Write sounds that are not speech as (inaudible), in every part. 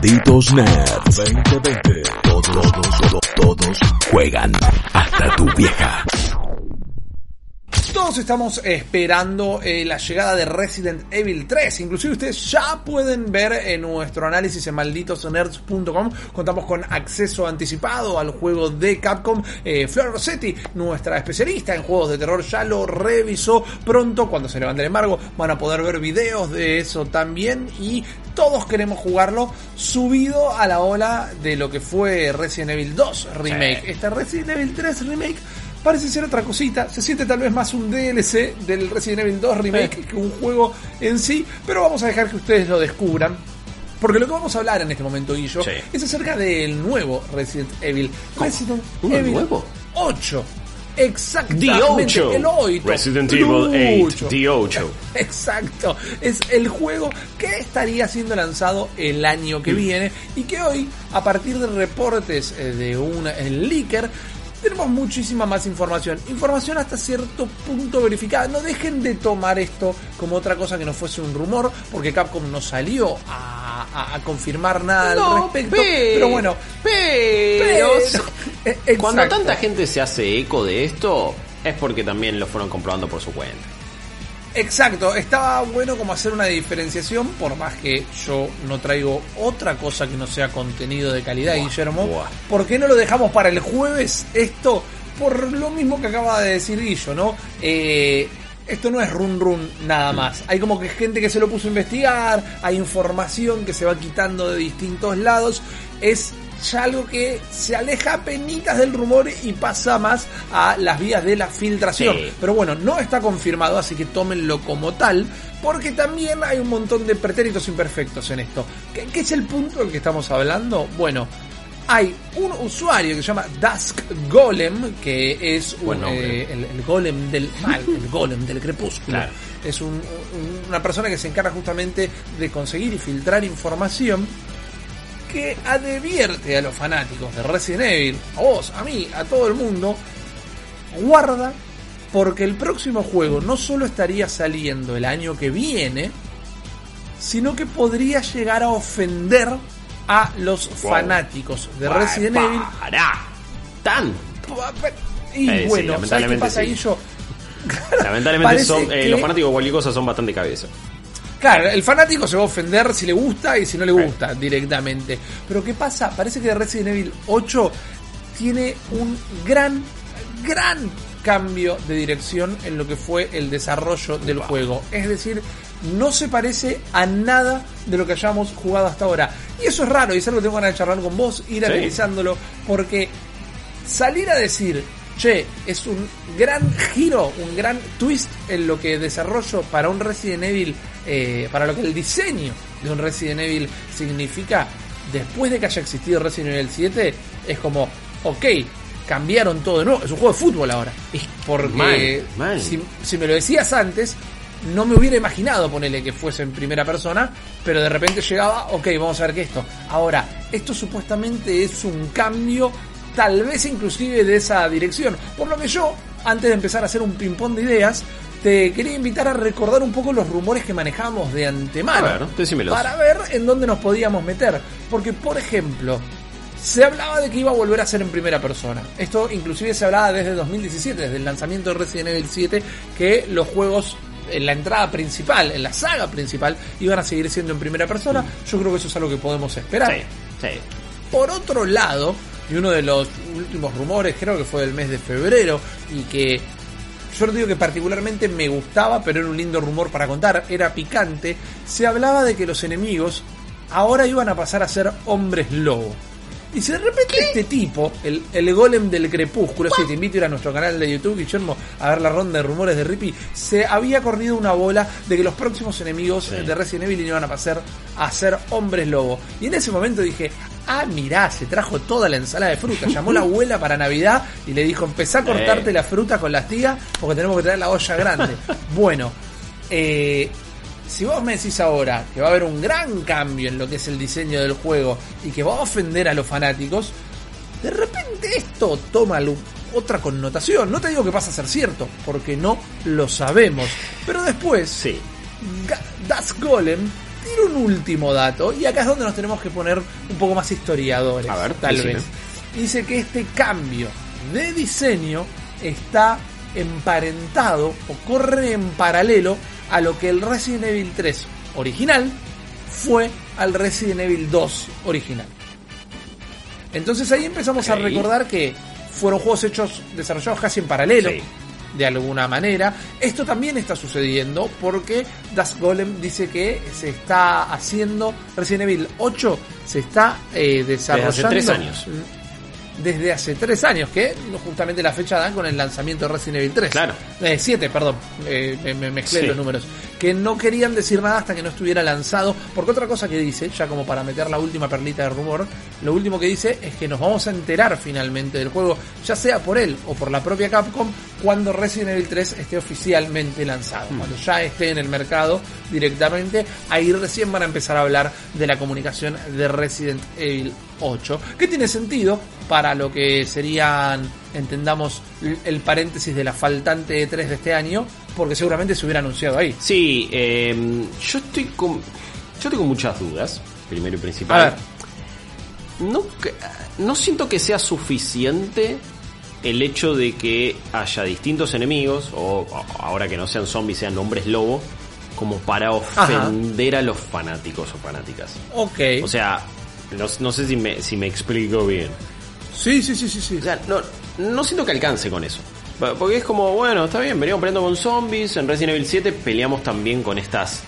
Malditos Nerds 2020. Todos, todos, todos juegan. Hasta tu vieja. Todos estamos esperando eh, la llegada de Resident Evil 3. Inclusive ustedes ya pueden ver en nuestro análisis en malditosnerds.com. Contamos con acceso anticipado al juego de Capcom. Eh, Flor Rossetti, nuestra especialista en juegos de terror, ya lo revisó pronto. Cuando se levante el embargo van a poder ver videos de eso también. Y todos queremos jugarlo subido a la ola de lo que fue Resident Evil 2 Remake. Sí. Este Resident Evil 3 Remake parece ser otra cosita. Se siente tal vez más un DLC del Resident Evil 2 Remake que un juego en sí, pero vamos a dejar que ustedes lo descubran. Porque lo que vamos a hablar en este momento, Guillo, Sí. es acerca del nuevo Resident Evil. Resident ¿Uno Evil nuevo? 8. Exactamente. The 8. El 8. Resident Evil 8. 8. The 8. Exacto, es el juego que estaría siendo lanzado el año que viene y que hoy, a partir de reportes eh, de un eh, leaker, tenemos muchísima más información. Información hasta cierto punto verificada. No dejen de tomar esto como otra cosa que no fuese un rumor, porque Capcom no salió a, a- a confirmar nada al respecto. Pero, bueno, pero, (laughs) cuando tanta gente se hace eco de esto, es porque también lo fueron comprobando por su cuenta. Exacto, estaba bueno como hacer una diferenciación, por más que yo no traigo otra cosa que no sea contenido de calidad, Guillermo. buah. ¿Por qué no lo dejamos para el jueves esto? Por lo mismo que acaba de decir Guillo, ¿no? Eh, esto no es run run nada más. Hay como que gente que se lo puso a investigar, hay información que se va quitando de distintos lados. Es ya algo que se aleja penitas del rumor y pasa más a las vías de la filtración. Sí. Pero bueno, no está confirmado, así que tómenlo como tal, porque también hay un montón de pretéritos imperfectos en esto. ¿Qué, qué es el punto del que estamos hablando? Bueno, hay un usuario que se llama Dusk Golem, que es un, Buen nombre. eh, el, el golem del mal, el golem del crepúsculo. Claro. Es un- un- una persona que se encarga justamente de conseguir y filtrar información que advierte a los fanáticos de Resident Evil, a vos, a mí, a todo el mundo, guarda porque el próximo juego no solo estaría saliendo el año que viene, sino que podría llegar a ofender a los Wow. fanáticos de Para, Resident Evil. Pará. Tan. Y Eh, sí, bueno, ¿sabes qué pasa ahí sí. yo? (laughs) Lamentablemente son, eh, que- los fanáticos de cualquier cosa son bastante cabeza. Claro, el fanático se va a ofender si le gusta y si no le gusta directamente. Pero ¿qué pasa? Parece que Resident Evil 8 tiene un gran, gran cambio de dirección en lo que fue el desarrollo del juego. Es decir, no se parece a nada de lo que hayamos jugado hasta ahora. Y eso es raro, y es algo que tengo ganas de charlar con vos, ir Sí. analizándolo, porque salir a decir, che, es un gran giro, un gran twist en lo que desarrollo para un Resident Evil, eh, para lo que el diseño de un Resident Evil significa, después de que haya existido Resident Evil 7, es como, ok, cambiaron todo de nuevo, es un juego de fútbol ahora. Porque. Si, si me lo decías antes, no me hubiera imaginado ponerle que fuese en primera persona, pero de repente llegaba, ok, vamos a ver qué esto. Ahora, esto supuestamente es un cambio, tal vez inclusive de esa dirección. Por lo que yo, antes de empezar a hacer un ping-pong de ideas, te quería invitar a recordar un poco los rumores que manejamos de antemano. A ver, decímelos. Para ver en dónde nos podíamos meter. Porque, por ejemplo, se hablaba de que iba a volver a ser en primera persona. Esto inclusive se hablaba desde 2017, desde el lanzamiento de Resident Evil 7, que los juegos en la entrada principal, en la saga principal, iban a seguir siendo en primera persona. Yo creo que eso es algo que podemos esperar. Sí, sí. Por otro lado, y uno de los últimos rumores, creo que fue del mes de febrero, y que yo no digo que particularmente me gustaba, pero era un lindo rumor para contar, era picante, se hablaba de que los enemigos ahora iban a pasar a ser hombres lobo. Y si de repente este tipo, el, el golem del crepúsculo, si te invito a ir a nuestro canal de YouTube, Guillermo, a ver la ronda de rumores de Rippy, se había corrido una bola de que los próximos enemigos Sí. de Resident Evil iban a pasar a ser hombres lobo. Y en ese momento dije, ah, mirá, se trajo toda la ensalada de fruta. Llamó la abuela para Navidad y le dijo, empezá a cortarte Eh. la fruta con las tías porque tenemos que traer la olla grande. bueno, eh, si vos me decís ahora que va a haber un gran cambio en lo que es el diseño del juego y que va a ofender a los fanáticos, de repente esto toma otra connotación. No te digo que pasa a ser cierto, porque no lo sabemos. Pero después, Sí. Das Golem tiro un último dato, y acá es donde nos tenemos que poner un poco más historiadores, A ver, tal decime. vez. Dice que este cambio de diseño está emparentado o corre en paralelo a lo que el Resident Evil 3 original fue al Resident Evil 2 original. Entonces ahí empezamos a recordar que fueron juegos hechos, desarrollados casi en paralelo, Sí. De alguna manera. Esto también está sucediendo porque Das Golem dice que se está haciendo Resident Evil 8 se está eh, desarrollando tres años. Desde hace tres años, que justamente la fecha dan con el lanzamiento de Resident Evil 3. Claro. Eh, siete, perdón. Eh, me, me mezclé Sí. los números. Que no querían decir nada hasta que no estuviera lanzado. Porque otra cosa que dice, ya como para meter la última perlita de rumor, lo último que dice es que nos vamos a enterar finalmente del juego, ya sea por él o por la propia Capcom, cuando Resident Evil 3 esté oficialmente lanzado. Cuando ya esté en el mercado directamente, ahí recién van a empezar a hablar de la comunicación de Resident Evil 8. Que tiene sentido para lo que serían, entendamos, el paréntesis de la faltante E3 de este año, porque seguramente se hubiera anunciado ahí. Sí, eh, yo estoy con. Yo tengo muchas dudas, primero y A principal. ver. No, no siento que sea suficiente el hecho de que haya distintos enemigos, o o ahora que no sean zombies, sean hombres lobo, como para ofender a los fanáticos o fanáticas. Ok. O sea, no, no sé si me, si me explico bien. sí, sí, sí, sí, sí. O sea, no, no siento que alcance con eso. Porque es como, bueno, está bien, veníamos peleando con zombies. En Resident Evil 7 peleamos también con estas.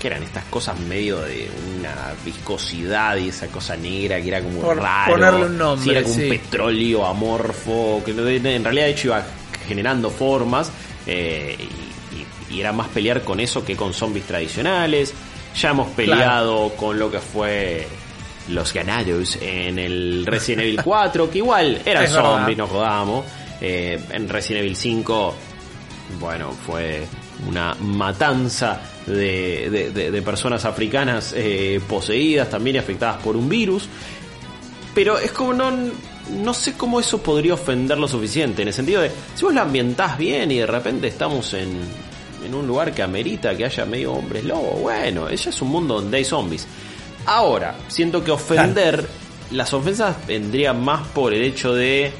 ¿Qué eran? Estas cosas medio de una viscosidad y esa cosa negra que era como Por raro. ponerle un nombre, Sí, era como sí. un petróleo amorfo. Que en realidad, de hecho, iba generando formas. eh, y, y- y era más pelear con eso que con zombies tradicionales. Ya hemos peleado con lo que fue los ganados en el Resident Evil 4, que igual eran zombies, no jodamos. Eh, en Resident Evil 5, bueno, fue una matanza de, de- de- de personas africanas eh, poseídas también y afectadas por un virus. Pero es como no, no sé cómo eso podría ofender lo suficiente. En el sentido de, si vos la ambientás bien y de repente estamos en, en un lugar que amerita que haya medio hombres lobo, bueno, ella es un mundo donde hay zombies. Ahora, siento que ofender, las ofensas vendrían más por el hecho de...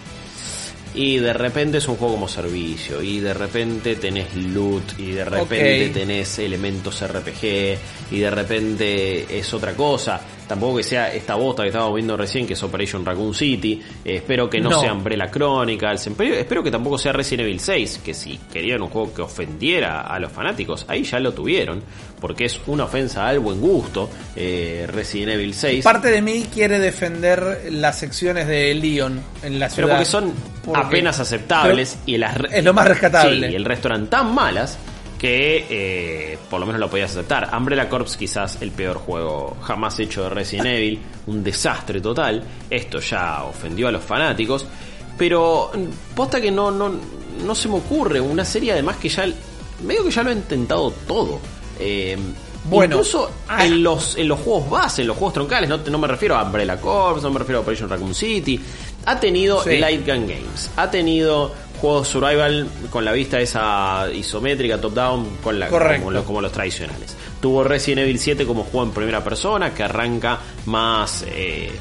Y de repente es un juego como servicio, y de repente tenés loot, y de repente Ok. tenés elementos RPG, y de repente es otra cosa. Tampoco que sea esta bota que estábamos viendo recién, que es Operation Raccoon City. Eh, espero que no, No. sea Umbrella Chronicles. Espero, espero que tampoco sea Resident Evil 6, que si querían un juego que ofendiera a los fanáticos, ahí ya lo tuvieron, porque es una ofensa al buen gusto. eh, Resident Evil 6. Parte de mí quiere defender las secciones de Leon en la ciudad. Pero porque son Porque- apenas aceptables y las es lo más rescatable. Sí, y el resto eran tan malas que eh, por lo menos lo podías aceptar. Umbrella Corps quizás el peor juego jamás hecho de Resident Evil, un desastre total. Esto ya ofendió a los fanáticos, pero posta que no no no se me ocurre una serie además que ya medio que ya lo he intentado todo. Eh, Bueno, incluso ah. en los, en los juegos base, en los juegos troncales, no, no me refiero a Umbrella Corps, no me refiero a Operation Raccoon City. Ha tenido Sí. Light Gun Games, ha tenido juegos survival con la vista esa isométrica, top-down, con la, como, los, como los tradicionales. Tuvo Resident Evil 7 como juego en primera persona, que arranca más eh,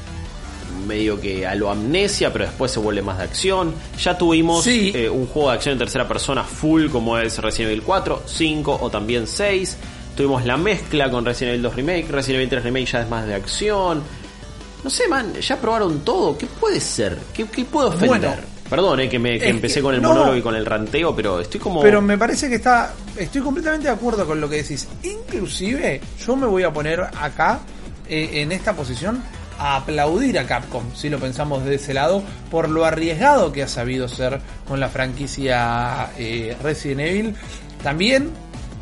medio que a lo amnesia, pero después se vuelve más de acción. Ya tuvimos Sí. eh, un juego de acción en tercera persona full como es Resident Evil 4, 5 o también 6. Tuvimos la mezcla con Resident Evil 2 Remake, Resident Evil 3 Remake ya es más de acción. No sé, man, ya probaron todo. ¿Qué puede ser? ¿Qué, qué puede ofender? Bueno, Perdón, eh, que, me, que empecé que- con el no. monólogo y con el ranteo, pero estoy como... Pero me parece que está. Estoy completamente de acuerdo con lo que decís. Inclusive, yo me voy a poner acá, eh, en esta posición, a aplaudir a Capcom, si lo pensamos de ese lado, por lo arriesgado que ha sabido ser con la franquicia eh, Resident Evil. También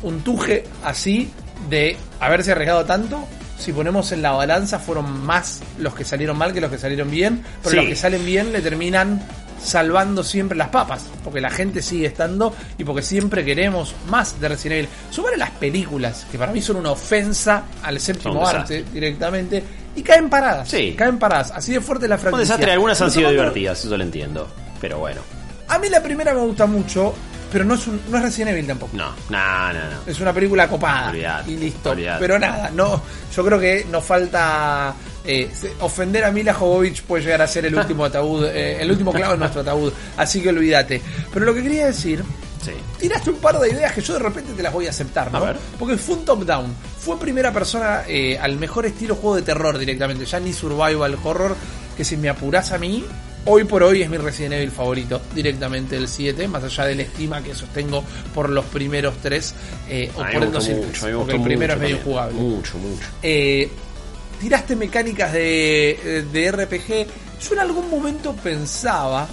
un tuje así de haberse arriesgado tanto. Si ponemos en la balanza, fueron más los que salieron mal que los que salieron bien, pero Sí. los que salen bien le terminan salvando siempre las papas, porque la gente sigue estando y porque siempre queremos más de Resident Evil. Sumar a las películas, que para mí son una ofensa al séptimo arte directamente, y caen paradas. Sí. Caen paradas. Así de fuerte la franquicia. Un desastre, algunas han sido divertidas, eso lo entiendo. Pero bueno. A mí la primera me gusta mucho, pero no es, un, no es Resident Evil tampoco. No, no, no, no. Es una película copada. Olvidate, y listo. olvidate. Pero nada, no, yo creo que nos falta. Eh, ofender a Mila Jovovich puede llegar a ser el último ataúd, eh, el último clavo en nuestro ataúd. Así que olvídate. Pero lo que quería decir Sí. tiraste un par de ideas que yo de repente te las voy a aceptar, ¿no? A ver. Porque fue un top down, fue primera persona eh, al mejor estilo juego de terror directamente, ya ni survival horror, que si me apurás a mí, hoy por hoy es mi Resident Evil favorito, directamente el 7, más allá de la estima que sostengo por los primeros tres, eh, o por el gustó 2 mucho, a mí me porque gustó el primero es medio jugable. Mucho, mucho. Eh, tiraste mecánicas de, de RPG. Yo en algún momento pensaba,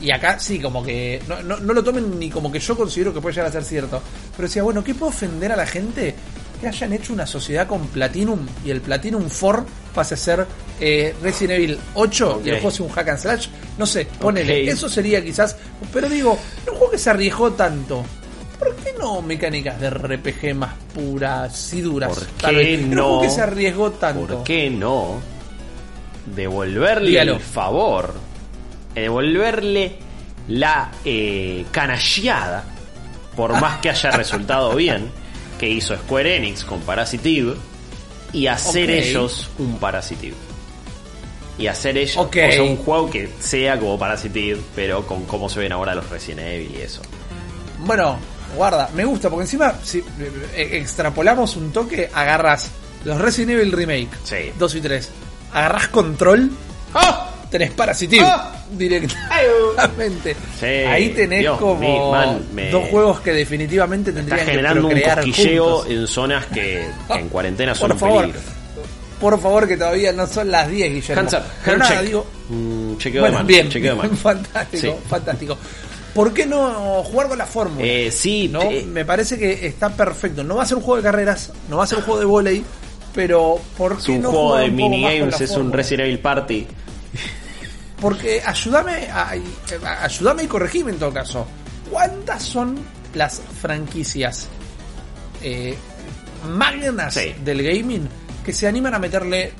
y acá sí, como que no, no, no lo tomen ni como que yo considero que puede llegar a ser cierto, pero decía, bueno, ¿qué puede ofender a la gente? Que hayan hecho una sociedad con Platinum y el Platinum 4 pase a ser eh, Resident Evil 8 y el juego sea un hack and slash. No sé, ponele. Eso sería quizás. Pero digo, un juego que se arriesgó tanto. ¿Por qué no mecánicas de RPG más puras y duras? ¿Por Tal qué vez. No? que se arriesgó tanto. ¿Por qué no devolverle Dígalo. el favor, devolverle la eh, canallada, por más que haya (laughs) resultado bien, que hizo Square Enix con Parasitive, y hacer ellos un Parasitive? Y hacer ellos Ok. o sea, un juego que sea como Parasitive, pero con cómo se ven ahora los Resident Evil y eso. Bueno, guarda, me gusta porque encima si eh, extrapolamos un toque, agarras los Resident Evil Remake Sí. 2 y 3, agarras control, ¡ah! tenés Parasitive ¡Ah! directamente. Sí, Ahí tenés Dios como man, me- dos juegos que definitivamente tendrían que generando un cosquilleo juntos. en zonas que, (laughs) en cuarentena son Por un favor, peligro. por favor que todavía no son las 10, Guillermo. Hands up, Pero nada, check. digo, Mm, chequeo bueno, de mano. bien, chequeo de mano. (laughs) fantástico, Sí. fantástico. ¿Por qué no jugar con la fórmula? Eh, sí, ¿no? eh, Me parece que está perfecto. No va a ser un juego de carreras, no va a ser un juego de volei, pero ¿por qué es un no juego de minigames, es un? Resident Evil Party. Porque ayúdame a- ayúdame y corregime en todo caso. ¿Cuántas son las franquicias eh, magnas Sí. del gaming que se animan a meterle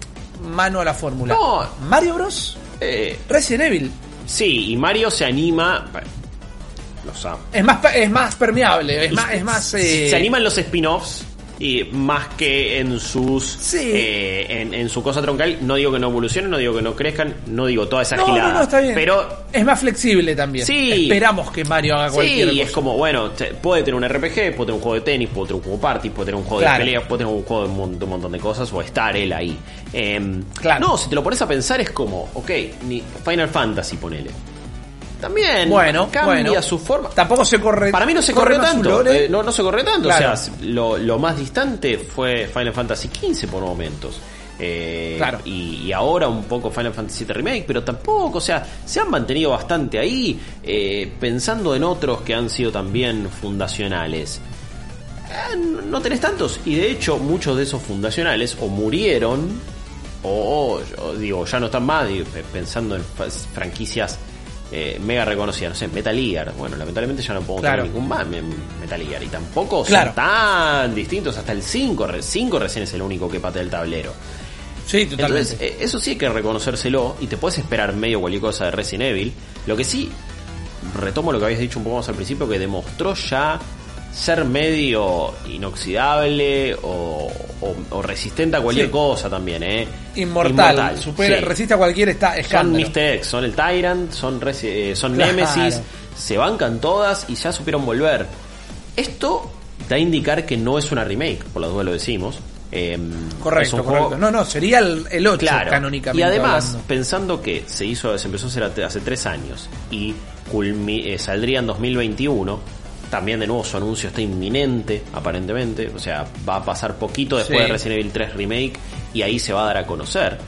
mano a la fórmula? No. Mario Bros, Eh, Resident Evil. sí, y Mario se anima. Bueno, Los amo. Es más, es más permeable, es más, es más. eh, Se animan los spin-offs. Y más que en sus Sí. eh, en, en su cosa troncal, no digo que no evolucionen, no digo que no crezcan, no digo toda esa No, gilada. no, no, está bien. Pero es más flexible también. Sí. Esperamos que Mario haga cualquier Sí, cosa. es como, bueno, puede tener un RPG, puede tener un juego de tenis, puede tener un juego party, puede tener un juego Claro. de peleas, puede tener un juego de un, de un montón de cosas, o estar él ahí. Em, Claro. No, si te lo pones a pensar es como, ok, ni Final Fantasy ponele. También Bueno, cambia bueno. su forma. Tampoco se corre. Para mí no se su tanto. eh, no, no se corre tanto. Claro. O sea, lo, lo más distante fue Final Fantasy XV por momentos. Eh, Claro. y, y ahora un poco Final Fantasy VII Remake, pero tampoco, o sea, se han mantenido bastante ahí, eh, pensando en otros que han sido también fundacionales. Eh, no- tenés tantos, y de hecho muchos de esos fundacionales o murieron, o, o, digo, ya no están más, digo, pensando en franquicias eh, mega reconocidas, no sé, Metal Gear, bueno, lamentablemente ya no puedo Claro. tener ningún Metal Gear, y tampoco Claro. son tan distintos, hasta el 5, 5 recién es el único que patea el tablero. Sí, totalmente. Entonces, eh, eso sí hay que reconocérselo y te puedes esperar medio cualquier cosa de Resident Evil. Lo que sí, retomo lo que habías dicho un poco más al principio, que demostró ya ser medio inoxidable o, o- o resistente a cualquier Sí. cosa también, ¿eh? Inmortal, supera, sí. resiste a cualquier esta Son. Mr. X, son el Tyrant, son, eh, son Claro. Nemesis, se bancan todas y ya supieron volver. Esto da a indicar que no es una remake, por la duda lo decimos. Es Correcto, juego- correcto. No, no, sería el, el 8 Claro. canónicamente. Y además, hablando. pensando que se hizo, se empezó a hacer hace- hace tres años y culmi- eh, saldría en 2021, también de nuevo su anuncio está inminente, aparentemente. O sea, va a pasar poquito después Sí. de Resident Evil 3 Remake y ahí se va a dar a conocer.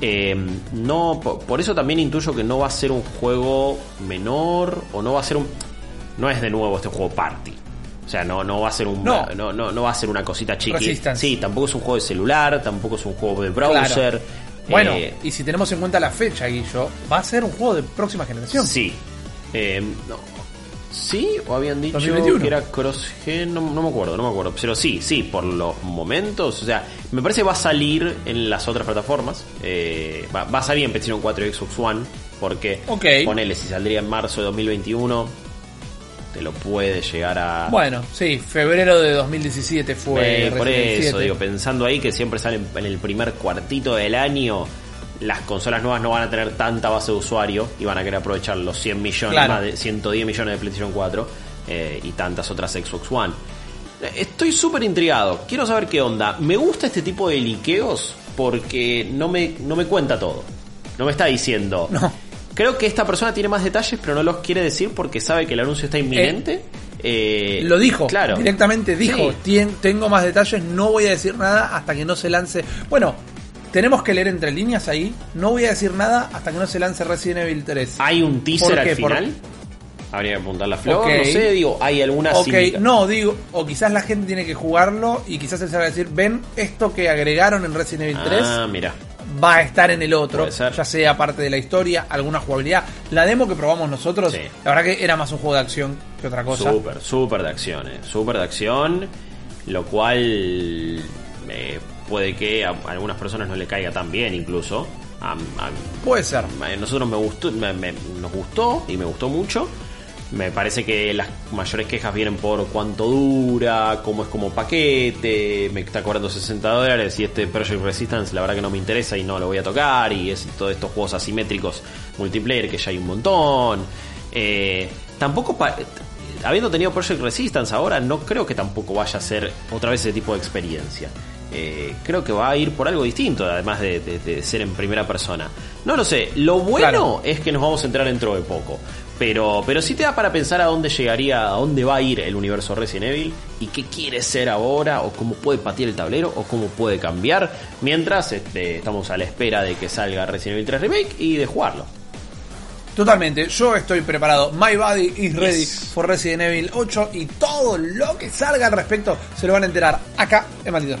Eh, no, po- por eso también intuyo que no va a ser un juego menor o no va a ser un. No es de nuevo este juego party. O sea, no, no va a ser un No. no, no, no va a ser una cosita chiqui. Resistance. Sí, tampoco es un juego de celular, tampoco es un juego de browser. Claro. Bueno, Eh, y si tenemos en cuenta la fecha, Guillo, va a ser un juego de próxima generación. sí. Eh, no. ¿Sí? ¿O habían dicho 2021? que era cross-gen? No, no me acuerdo, no me acuerdo. Pero sí, sí, por los momentos. O sea, me parece que va a salir en las otras plataformas. Eh, va, va a salir en PlayStation 4 y Xbox One. Porque, Ok. ponele, si saldría en marzo de 2021, te lo puede llegar a... Bueno, sí, febrero de 2017 fue. Eh, por eso, 7. digo, pensando ahí que siempre salen en el primer cuartito del año, las consolas nuevas no van a tener tanta base de usuario y van a querer aprovechar los 100 millones, Claro. más de 110 millones de PlayStation 4 eh, y tantas otras Xbox One. Eh, Estoy súper intrigado, quiero saber qué onda. Me gusta este tipo de liqueos porque no me, no me cuenta todo. No me está diciendo. No. Creo que esta persona tiene más detalles, pero no los quiere decir porque sabe que el anuncio está inminente. Eh, Lo dijo, claro. directamente dijo, Sí. "Tien- tengo más detalles, no voy a decir nada hasta que no se lance. Bueno, tenemos que leer entre líneas ahí, no voy a decir nada hasta que no se lance Resident Evil 3. ¿Hay un teaser ¿Por al? Por- final? Habría que apuntar la flor, Ok. no sé, digo, hay alguna Ok, no, digo, o quizás la gente tiene que jugarlo y quizás él se va a decir, ven, esto que agregaron en Resident Evil 3 Ah, mira. va a estar en el otro, ya sea parte de la historia, alguna jugabilidad. La demo que probamos nosotros, Sí. la verdad que era más un juego de acción que otra cosa. Súper, súper de acción, eh. Súper de acción, lo cual eh, puede que a algunas personas no le caiga tan bien incluso. A, a- Puede ser. a nosotros me gustó, me- me- nos gustó y me gustó mucho. Me parece que las mayores quejas vienen por cuánto dura, cómo es como paquete, me está cobrando 60 dólares y este Project Resistance la verdad que no me interesa y no lo voy a tocar y es todos estos juegos asimétricos multiplayer que ya hay un montón. Eh, tampoco, habiendo tenido Project Resistance ahora, no creo que tampoco vaya a ser otra vez ese tipo de experiencia. Eh, creo que va a ir por algo distinto, además de, de- de ser en primera persona. No lo sé, lo bueno Claro. es que nos vamos a entrar dentro de poco. Pero, pero sí te da para pensar a dónde llegaría, a dónde va a ir el universo Resident Evil y qué quiere ser ahora, o cómo puede patear el tablero, o cómo puede cambiar, mientras este, estamos a la espera de que salga Resident Evil 3 Remake y de jugarlo. Totalmente, yo estoy preparado. My body is ready Yes. for Resident Evil 8 y todo lo que salga al respecto se lo van a enterar acá en Malditos.